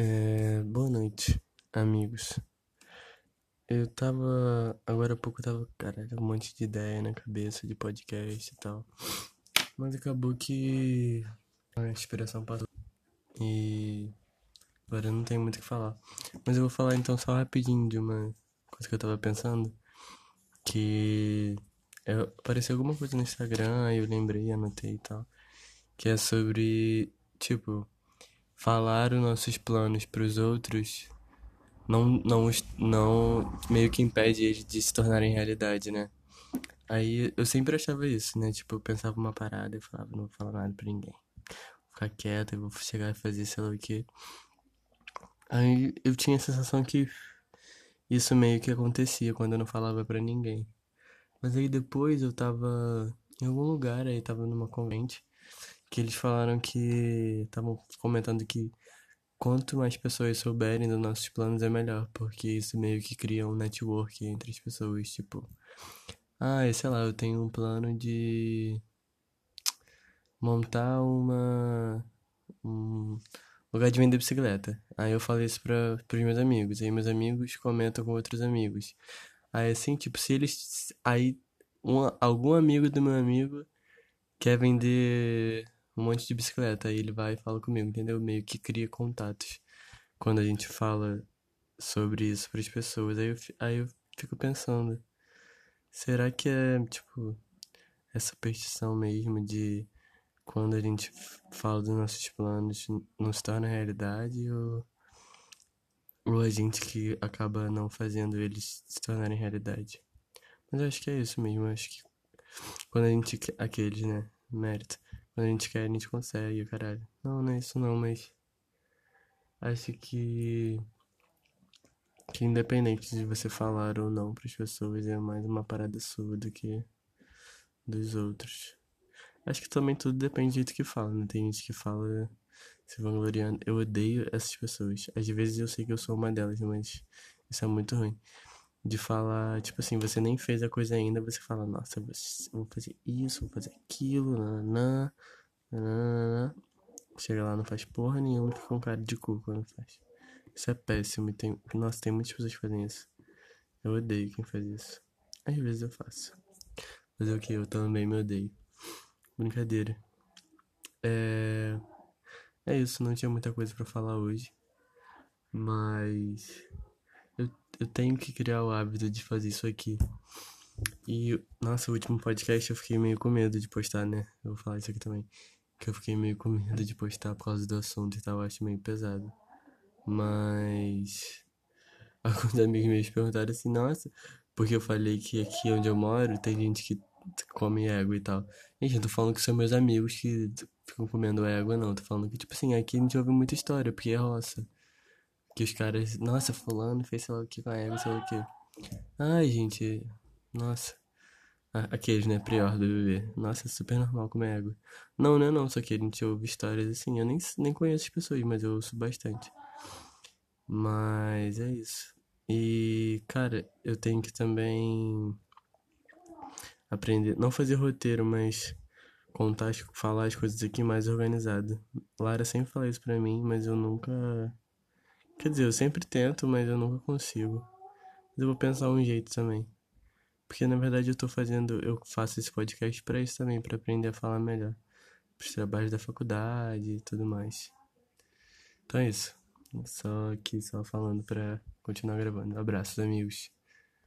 É, boa noite, amigos. Eu tava. Agora há pouco eu tava, caralho, um monte de ideia na cabeça de podcast e tal. Mas acabou que a inspiração passou. E agora não tenho muito o que falar. Mas eu vou falar então só rapidinho de uma coisa que eu tava pensando. Que eu, apareceu alguma coisa no Instagram, aí eu lembrei, anotei e tal. Que é sobre, tipo falar os nossos planos para os outros não, não, não meio que impede eles de se tornarem realidade, né? Aí eu sempre achava isso, né? Tipo, eu pensava uma parada e falava, não vou falar nada pra ninguém. Vou ficar quieto, eu vou chegar e fazer sei lá o que. Aí eu tinha a sensação que isso meio que acontecia quando eu não falava para ninguém. Mas aí depois eu tava em algum lugar, aí tava numa convente que eles falaram que estavam comentando que quanto mais pessoas souberem dos nossos planos é melhor, porque isso meio que cria um network entre as pessoas, tipo, ah, sei lá, eu tenho um plano de montar uma um lugar de vender bicicleta. Aí eu falei isso para os meus amigos, aí meus amigos comentam com outros amigos. Aí assim, tipo, se eles aí um, algum amigo do meu amigo quer vender um monte de bicicleta. Aí ele vai e fala comigo, entendeu? Meio que cria contatos quando a gente fala sobre isso para as pessoas. Aí eu, aí eu fico pensando, será que é, tipo, essa superstição mesmo de quando a gente fala dos nossos planos não se torna realidade ou, ou a gente que acaba não fazendo eles se tornarem realidade? Mas eu acho que é isso mesmo, acho que quando a gente. Aqueles, né? Mérito. Quando a gente quer, a gente consegue, caralho. Não, não é isso não, mas. Acho que. Que independente de você falar ou não para as pessoas, é mais uma parada sua do que dos outros. Acho que também tudo depende do jeito que fala, né? Tem gente que fala se vangloriando. Eu odeio essas pessoas. Às vezes eu sei que eu sou uma delas, mas isso é muito ruim de falar, tipo assim, você nem fez a coisa ainda, você fala, nossa, vou fazer isso, vou fazer aquilo, nananã, Chega lá, não faz porra nenhuma, fica um cara de cu quando faz. Isso é péssimo, e tem, nossa, tem muitas pessoas que fazem isso. Eu odeio quem faz isso. Às vezes eu faço. Mas é o que? Eu também me odeio. Brincadeira. É. É isso, não tinha muita coisa para falar hoje. Mas eu tenho que criar o hábito de fazer isso aqui. E, nossa, o último podcast eu fiquei meio com medo de postar, né? Eu vou falar isso aqui também. Que eu fiquei meio com medo de postar por causa do assunto e tal, eu acho meio pesado. Mas. Alguns amigos meus perguntaram assim, nossa, porque eu falei que aqui onde eu moro tem gente que come égua e tal. Gente, eu tô falando que são meus amigos que ficam comendo égua, não. Tô falando que, tipo assim, aqui a gente ouve muita história, porque é roça. Que os caras, nossa, fulano fez sei lá o que com a égua, sei lá o que. Ai, gente, nossa. Aqueles, né, prior do bebê. Nossa, é super normal comer égua. Não, não é não, só que a gente ouve histórias assim. Eu nem, nem conheço as pessoas, mas eu ouço bastante. Mas é isso. E, cara, eu tenho que também aprender, não fazer roteiro, mas contar, falar as coisas aqui mais organizado. Lara sempre fala isso pra mim, mas eu nunca Quer dizer, eu sempre tento, mas eu nunca consigo. Mas eu vou pensar um jeito também. Porque na verdade eu tô fazendo, eu faço esse podcast para isso também, para aprender a falar melhor. Pros trabalhos da faculdade e tudo mais. Então é isso. Só aqui, só falando pra continuar gravando. Abraços, amigos.